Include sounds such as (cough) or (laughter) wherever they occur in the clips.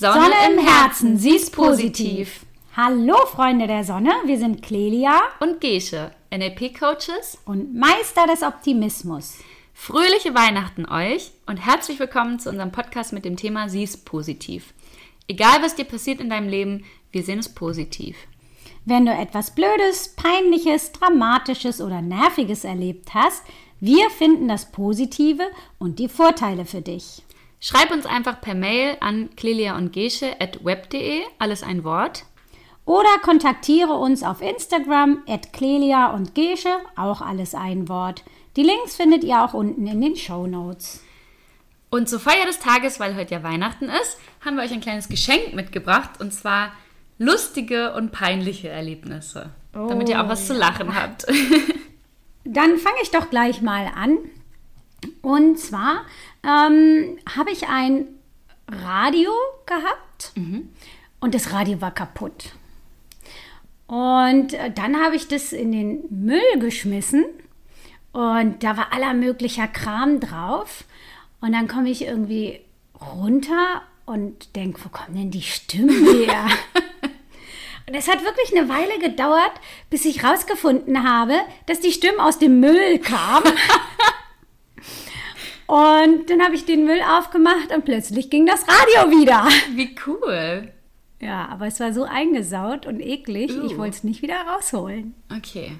Sonne, Sonne im Herzen, sie ist positiv. Hallo Freunde der Sonne, wir sind Clelia und Gesche, NLP-Coaches und Meister des Optimismus. Fröhliche Weihnachten euch und herzlich willkommen zu unserem Podcast mit dem Thema Sie ist positiv. Egal was dir passiert in deinem Leben, wir sehen es positiv. Wenn du etwas Blödes, Peinliches, Dramatisches oder Nerviges erlebt hast, wir finden das Positive und die Vorteile für dich. Schreib uns einfach per Mail an clelia und at web.de, alles ein Wort. Oder kontaktiere uns auf Instagram at clelia und gesche, auch alles ein Wort. Die Links findet ihr auch unten in den Show Notes. Und zur Feier des Tages, weil heute ja Weihnachten ist, haben wir euch ein kleines Geschenk mitgebracht und zwar lustige und peinliche Erlebnisse, oh, damit ihr auch was ja. zu lachen habt. (laughs) Dann fange ich doch gleich mal an. Und zwar ähm, habe ich ein Radio gehabt mhm. und das Radio war kaputt. Und äh, dann habe ich das in den Müll geschmissen und da war aller möglicher Kram drauf. Und dann komme ich irgendwie runter und denke, wo kommen denn die Stimmen her? (laughs) und es hat wirklich eine Weile gedauert, bis ich rausgefunden habe, dass die Stimmen aus dem Müll kamen. (laughs) Und dann habe ich den Müll aufgemacht und plötzlich ging das Radio wieder. Wie cool. Ja, aber es war so eingesaut und eklig, uh. ich wollte es nicht wieder rausholen. Okay.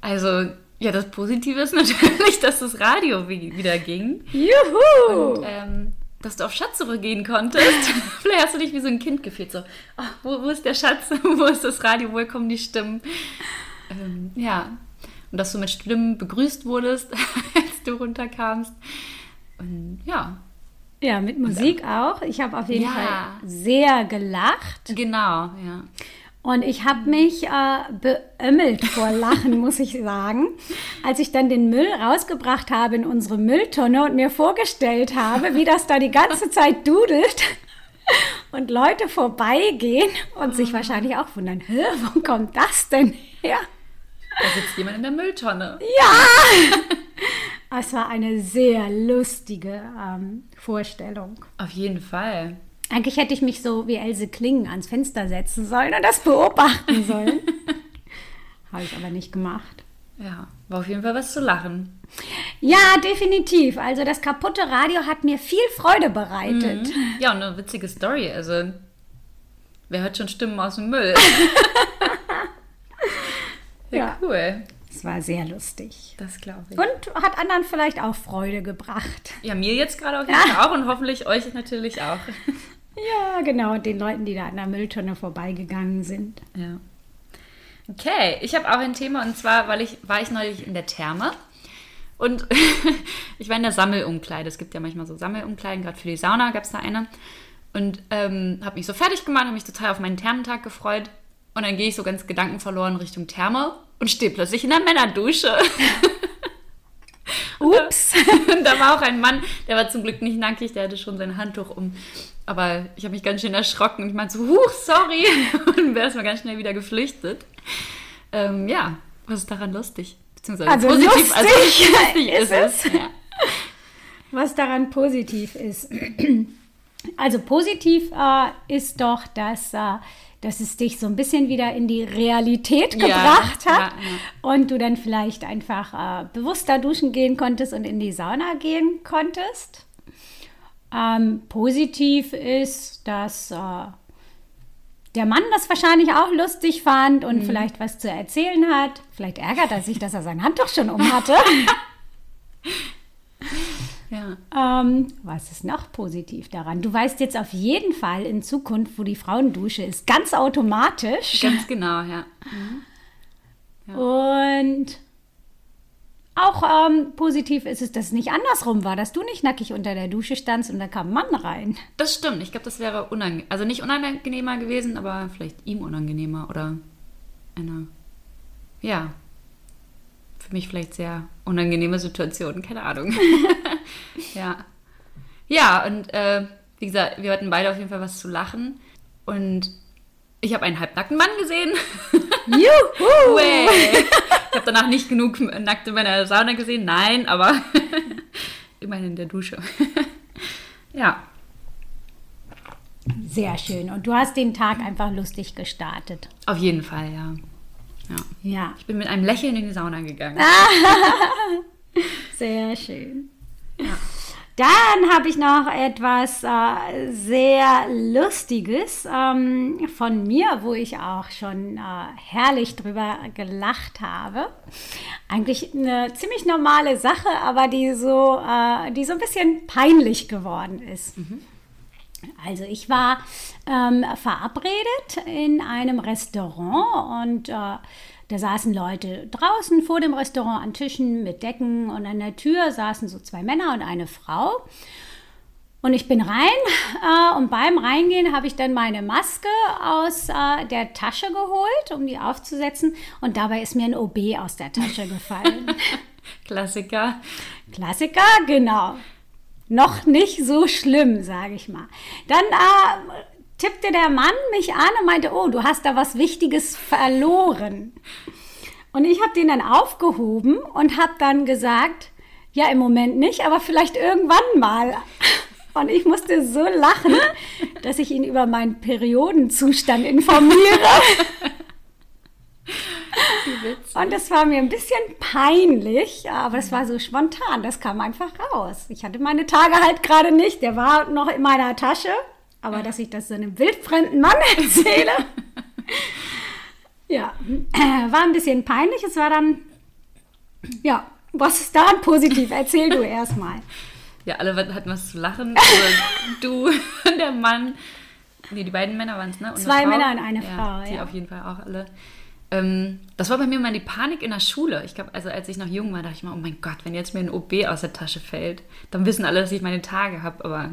Also, ja, das Positive ist (laughs) natürlich, dass das Radio wieder ging. Juhu! Und ähm, dass du auf Schatzsuche gehen konntest. (laughs) Vielleicht hast du dich wie so ein Kind gefühlt, so, oh, wo, wo, ist der Schatz, (laughs) wo ist das Radio, woher kommen die Stimmen? Ähm, ja, und dass du mit Stimmen begrüßt wurdest, (laughs) als du runterkamst. Und ja. Ja, mit Musik auch. Ich habe auf jeden ja. Fall sehr gelacht. Genau, ja. Und ich habe mich äh, beömmelt vor Lachen, muss ich sagen, als ich dann den Müll rausgebracht habe in unsere Mülltonne und mir vorgestellt habe, wie das da die ganze Zeit dudelt (laughs) und Leute vorbeigehen und sich wahrscheinlich auch wundern, wo kommt das denn her? Da sitzt jemand in der Mülltonne. Ja! (laughs) Es war eine sehr lustige ähm, Vorstellung. Auf jeden Fall. Eigentlich hätte ich mich so wie Else Klingen ans Fenster setzen sollen und das beobachten (laughs) sollen. Habe ich aber nicht gemacht. Ja, war auf jeden Fall was zu lachen. Ja, definitiv. Also das kaputte Radio hat mir viel Freude bereitet. Mhm. Ja, und eine witzige Story. Also, wer hört schon Stimmen aus dem Müll? (laughs) Ja, cool. Es war sehr lustig. Das glaube ich. Und hat anderen vielleicht auch Freude gebracht. Ja, mir jetzt gerade auf jeden Fall auch und hoffentlich euch natürlich auch. (laughs) Ja, genau. Und den Leuten, die da an der Mülltonne vorbeigegangen sind. Ja. Okay, ich habe auch ein Thema und zwar, weil ich war ich neulich in der Therme und (laughs) ich war in der Sammelumkleide. Es gibt ja manchmal so Sammelumkleiden, gerade für die Sauna gab es da eine. Und ähm, habe mich so fertig gemacht, habe mich total auf meinen Thermentag gefreut und dann gehe ich so ganz gedankenverloren Richtung Therme und stehe plötzlich in der Männerdusche. (laughs) Ups. Und da war auch ein Mann, der war zum Glück nicht nackig, der hatte schon sein Handtuch um. Aber ich habe mich ganz schön erschrocken und ich meinte so, huch, sorry. (laughs) Und wäre erstmal ganz schnell wieder geflüchtet. Ähm, ja, was ist daran lustig? Beziehungsweise also positiv. Lustig also lustig (laughs) ist, es. es. Ja. Was daran positiv ist. (clears throat) Also positiv äh, ist doch, dass äh, dass es dich so ein bisschen wieder in die Realität gebracht ja, hat ja, ja. und du dann vielleicht einfach äh, bewusster duschen gehen konntest und in die Sauna gehen konntest. Ähm, positiv ist, dass äh, der Mann das wahrscheinlich auch lustig fand und mhm. vielleicht was zu erzählen hat. Vielleicht ärgert er sich, dass er sein Handtuch schon um hatte. (laughs) (laughs) Ja. Ähm, was ist noch positiv daran? Du weißt jetzt auf jeden Fall in Zukunft, wo die Frauendusche ist, ganz automatisch. Ganz genau, ja. Mhm. (laughs) ja. Und auch ähm, positiv ist es, dass es nicht andersrum war, dass du nicht nackig unter der Dusche standst und da kam ein Mann rein. Das stimmt. Ich glaube, das wäre unangenehm. Also nicht unangenehmer gewesen, aber vielleicht ihm unangenehmer oder einer. Ja, für mich vielleicht sehr unangenehme Situation, keine Ahnung. (laughs) (laughs) ja. Ja, und äh, wie gesagt, wir hatten beide auf jeden Fall was zu lachen. Und ich habe einen halbnackten Mann gesehen. (laughs) Juhu! ich habe danach nicht genug nackte Männer in der Sauna gesehen, nein, aber (laughs) immerhin in der Dusche. ja. Sehr schön. Und du hast den Tag einfach lustig gestartet. Auf jeden Fall, ja. Ja. Ja, Ich bin mit einem Lächeln in die Sauna gegangen. sehr schön. Dann habe ich noch etwas äh, sehr Lustiges ähm, von mir, wo ich auch schon äh, herrlich drüber gelacht habe. Eigentlich eine ziemlich normale Sache, aber die so, äh, die so ein bisschen peinlich geworden ist. Also ich war ähm, verabredet in einem Restaurant und äh, da saßen Leute draußen vor dem Restaurant an Tischen mit Decken und an der Tür saßen so zwei Männer und eine Frau. Und ich bin rein äh, und beim Reingehen habe ich dann meine Maske aus äh, der Tasche geholt, um die aufzusetzen. Und dabei ist mir ein OB aus der Tasche gefallen. (laughs) Klassiker. Klassiker, genau. Noch nicht so schlimm, sage ich mal. Dann äh, tippte der Mann mich an und meinte, oh, du hast da was Wichtiges verloren. Und ich habe den dann aufgehoben und habe dann gesagt, ja, im Moment nicht, aber vielleicht irgendwann mal. Und ich musste so lachen, dass ich ihn über meinen Periodenzustand informiere. Und das war mir ein bisschen peinlich, aber es war so spontan, das kam einfach raus. Ich hatte meine Tage halt gerade nicht, der war noch in meiner Tasche, aber dass ich das so einem wildfremden Mann (laughs) erzähle, ja, war ein bisschen peinlich. Es war dann, ja, was ist daran positiv? Erzähl du erstmal. Ja, alle hatten was zu lachen. Du und der Mann. Nee, die beiden Männer waren es, ne? Und Zwei. Männer und eine ja, Frau, Die ja. auf jeden Fall auch alle. Ähm, das war bei mir mal die Panik in der Schule. Ich glaube, also als ich noch jung war, dachte ich mal, oh mein Gott, wenn jetzt mir ein OB aus der Tasche fällt, dann wissen alle, dass ich meine Tage habe, aber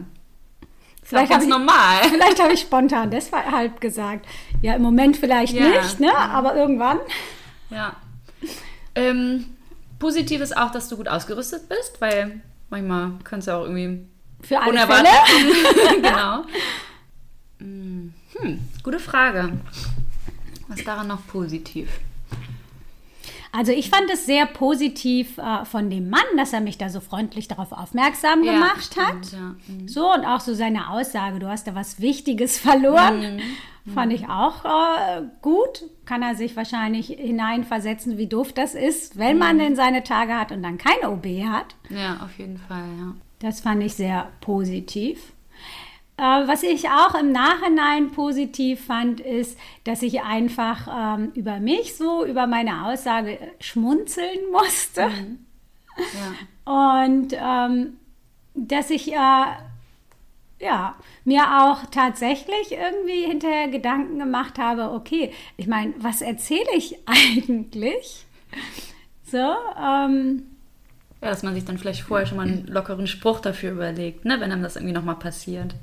Vielleicht ganz habe ich- normal. (laughs) Vielleicht habe ich spontan deshalb gesagt. Ja, im Moment vielleicht Ja. nicht, ne? aber irgendwann. Ja. Ähm, positiv ist auch, dass du gut ausgerüstet bist, weil manchmal kannst du auch irgendwie Für alle unerwartet Fälle. (laughs) genau. (laughs) Hm, Hm, gute Frage. Was daran noch positiv? Also ich fand es sehr positiv äh, von dem Mann, dass er mich da so freundlich darauf aufmerksam Ja, gemacht hat. stimmt, ja. Mhm. So und auch so seine Aussage, du hast da was Wichtiges (laughs) verloren, Mhm. fand ich auch äh, gut. Kann er sich wahrscheinlich hineinversetzen, wie doof das ist, wenn Mhm. man denn seine Tage hat und dann kein OB hat. Ja, auf jeden Fall, ja. Das fand ich sehr positiv. Äh, was ich auch im Nachhinein positiv fand, ist, dass ich einfach ähm, über mich so, über meine Aussage schmunzeln musste. ja. Und ähm, dass ich äh, ja, mir auch tatsächlich irgendwie hinterher Gedanken gemacht habe, okay, ich meine, was erzähle ich (laughs) eigentlich? So, ähm, Ja, dass man sich dann vielleicht vorher schon mal einen lockeren Spruch dafür überlegt, ne, wenn einem das irgendwie nochmal passiert.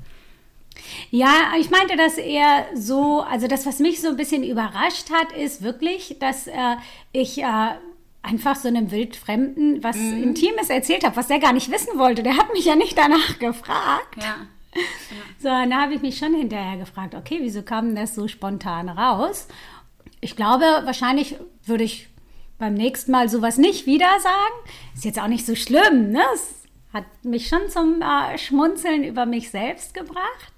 Ja, ich meinte das eher so, also das, was mich so ein bisschen überrascht hat, ist wirklich, dass äh, ich äh, einfach so einem Wildfremden was Intimes erzählt habe, was der gar nicht wissen wollte. Der hat mich ja nicht danach gefragt. Ja. (laughs) So, und da habe ich mich schon hinterher gefragt, okay, wieso kam das so spontan raus? Ich glaube, wahrscheinlich würde ich beim nächsten Mal sowas nicht wieder sagen. Ist jetzt auch nicht so schlimm, ne? Es hat mich schon zum äh, Schmunzeln über mich selbst gebracht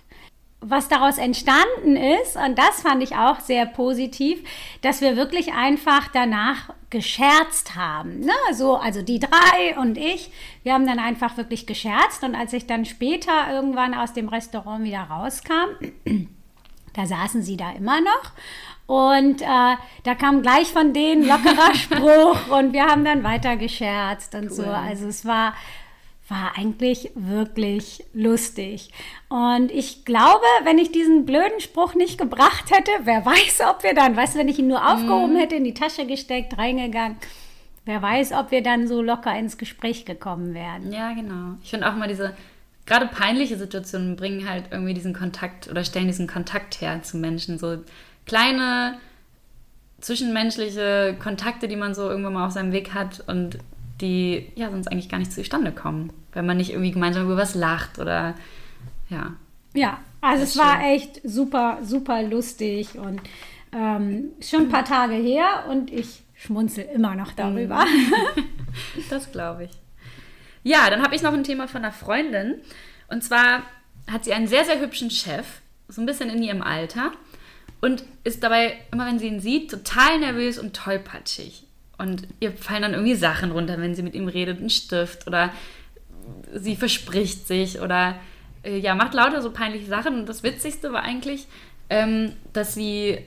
was daraus entstanden ist, und das fand ich auch sehr positiv, dass wir wirklich einfach danach gescherzt haben. Ne? So, also die drei und ich, wir haben dann einfach wirklich gescherzt. Und als ich dann später irgendwann aus dem Restaurant wieder rauskam, (clears throat) da saßen sie da immer noch. Und äh, da kam gleich von denen lockerer (laughs) Spruch und wir haben dann weiter gescherzt und so. Also es war, war eigentlich wirklich lustig. Und ich glaube, wenn ich diesen blöden Spruch nicht gebracht hätte, wer weiß, ob wir dann, weißt du, wenn ich ihn nur aufgehoben hätte, in die Tasche gesteckt, reingegangen, wer weiß, ob wir dann so locker ins Gespräch gekommen wären. Ja, genau. Ich finde auch mal diese, gerade peinliche Situationen bringen halt irgendwie diesen Kontakt oder stellen diesen Kontakt her zu Menschen. So kleine zwischenmenschliche Kontakte, die man so irgendwann mal auf seinem Weg hat und die ja sonst eigentlich gar nicht zustande kommen, wenn man nicht irgendwie gemeinsam über was lacht oder ja. Ja, also es ist war schön. echt super, super lustig und ähm, schon ein paar Tage her und ich schmunzel immer noch darüber. (laughs) Das glaube ich. Ja, dann habe ich noch ein Thema von einer Freundin. Und zwar hat sie einen sehr, sehr hübschen Chef. so ein bisschen in ihrem Alter und ist dabei, immer wenn sie ihn sieht, total nervös und tollpatschig. Und ihr fallen dann irgendwie Sachen runter, wenn sie mit ihm redet, ein Stift oder sie verspricht sich oder äh, ja, macht lauter so peinliche Sachen. Und das Witzigste war eigentlich, ähm, dass sie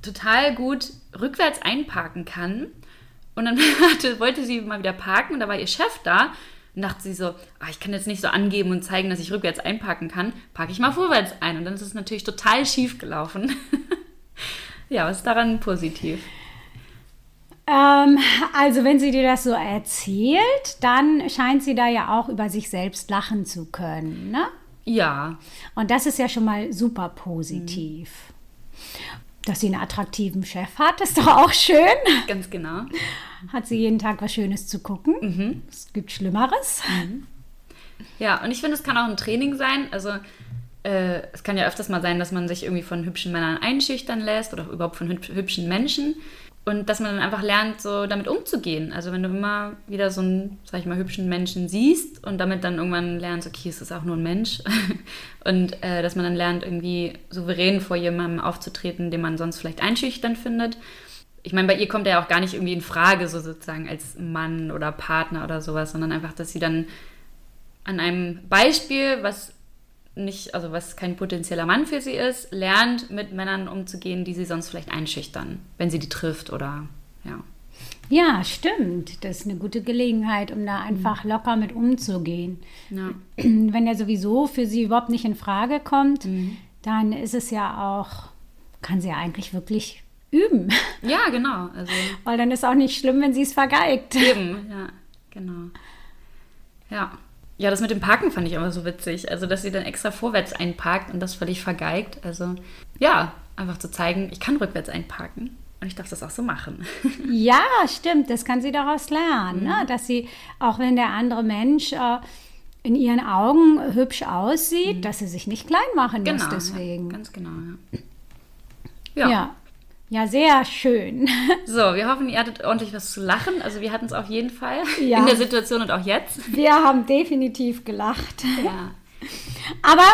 total gut rückwärts einparken kann. Und dann (laughs) hatte, wollte sie mal wieder parken und da war ihr Chef da. Und dachte sie so, ah, ich kann jetzt nicht so angeben und zeigen, dass ich rückwärts einparken kann. Parke ich mal vorwärts ein. Und dann ist es natürlich total schief gelaufen. (laughs) ja, was ist daran positiv? Ähm, also wenn sie dir das so erzählt, dann scheint sie da ja auch über sich selbst lachen zu können, ne? Ja. Und das ist ja schon mal super positiv. Dass sie einen attraktiven Chef hat, ist doch auch schön. Ganz genau. Hat sie jeden Tag was Schönes zu gucken. Es gibt Schlimmeres. Ja, und ich finde, es kann auch ein Training sein. Also äh, es kann ja öfters mal sein, dass man sich irgendwie von hübschen Männern einschüchtern lässt oder überhaupt von hüb- hübschen Menschen. Und dass man dann einfach lernt, so damit umzugehen. Also wenn du immer wieder so einen, sag ich mal, hübschen Menschen siehst und damit dann irgendwann lernst, okay, es ist auch nur ein Mensch. (laughs) und äh, dass man dann lernt, irgendwie souverän vor jemandem aufzutreten, den man sonst vielleicht einschüchtern findet. Ich meine, bei ihr kommt er ja auch gar nicht irgendwie in Frage, so sozusagen als Mann oder Partner oder sowas, sondern einfach, dass sie dann an einem Beispiel, was nicht, also was kein potenzieller Mann für sie ist, lernt, mit Männern umzugehen, die sie sonst vielleicht einschüchtern, wenn sie die trifft oder ja. Ja, stimmt. Das ist eine gute Gelegenheit, um da einfach locker mit umzugehen. Ja. (clears throat) Wenn er sowieso für sie überhaupt nicht in Frage kommt, dann ist es ja auch, kann sie ja eigentlich wirklich üben. Ja, genau. Also Weil dann ist auch nicht schlimm, wenn sie es vergeigt. eben, ja, genau. Ja. Ja, das mit dem Parken fand ich immer so witzig. Also, dass sie dann extra vorwärts einparkt und das völlig vergeigt. Also, ja, einfach zu zeigen, ich kann rückwärts einparken und ich darf das auch so machen. (laughs) Ja, stimmt. Das kann sie daraus lernen, ne? dass sie, auch wenn der andere Mensch äh, in ihren Augen hübsch aussieht, dass sie sich nicht klein machen muss Ja, deswegen. ganz genau, ja. Ja. Ja. Ja. sehr schön. (laughs) So, wir hoffen, ihr hattet ordentlich was zu lachen. Also, wir hatten es auf jeden Fall Ja. in der Situation und auch jetzt. Wir haben definitiv gelacht. Ja. Aber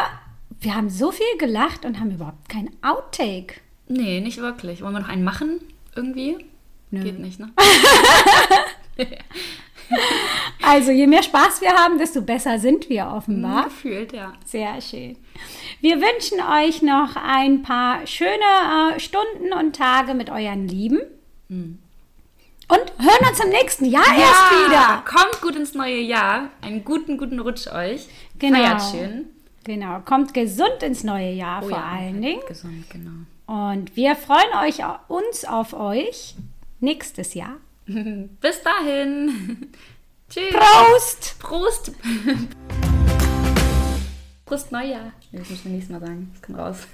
wir haben so viel gelacht und haben überhaupt kein Outtake. Nee, nicht wirklich. Wollen wir noch einen machen? Irgendwie? Geht nicht, ne? (laughs) (laughs) (laughs) Also je mehr Spaß wir haben, desto besser sind wir offenbar. Gefühlt, ja. Sehr schön. Wir wünschen euch noch ein paar schöne äh, Stunden und Tage mit euren Lieben. Und hören uns im nächsten Jahr erst wieder. Kommt gut ins neue Jahr. Einen guten, guten Rutsch euch. Genau. Feiert schön. Genau, kommt gesund ins neue Jahr Oh vor ja, allen Dingen. Gesund, genau. Und wir freuen euch uns auf euch nächstes Jahr. (laughs) Bis dahin. (laughs) Tschüss. Prost! Prost. (laughs) Prost Neujahr. Nee, Das müssen wir nächstes Mal sagen. Das kommt raus.